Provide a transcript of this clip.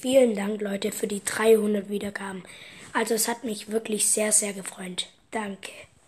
Vielen Dank, Leute, für die 300 Wiedergaben. Also es hat mich wirklich sehr, sehr gefreut. Danke.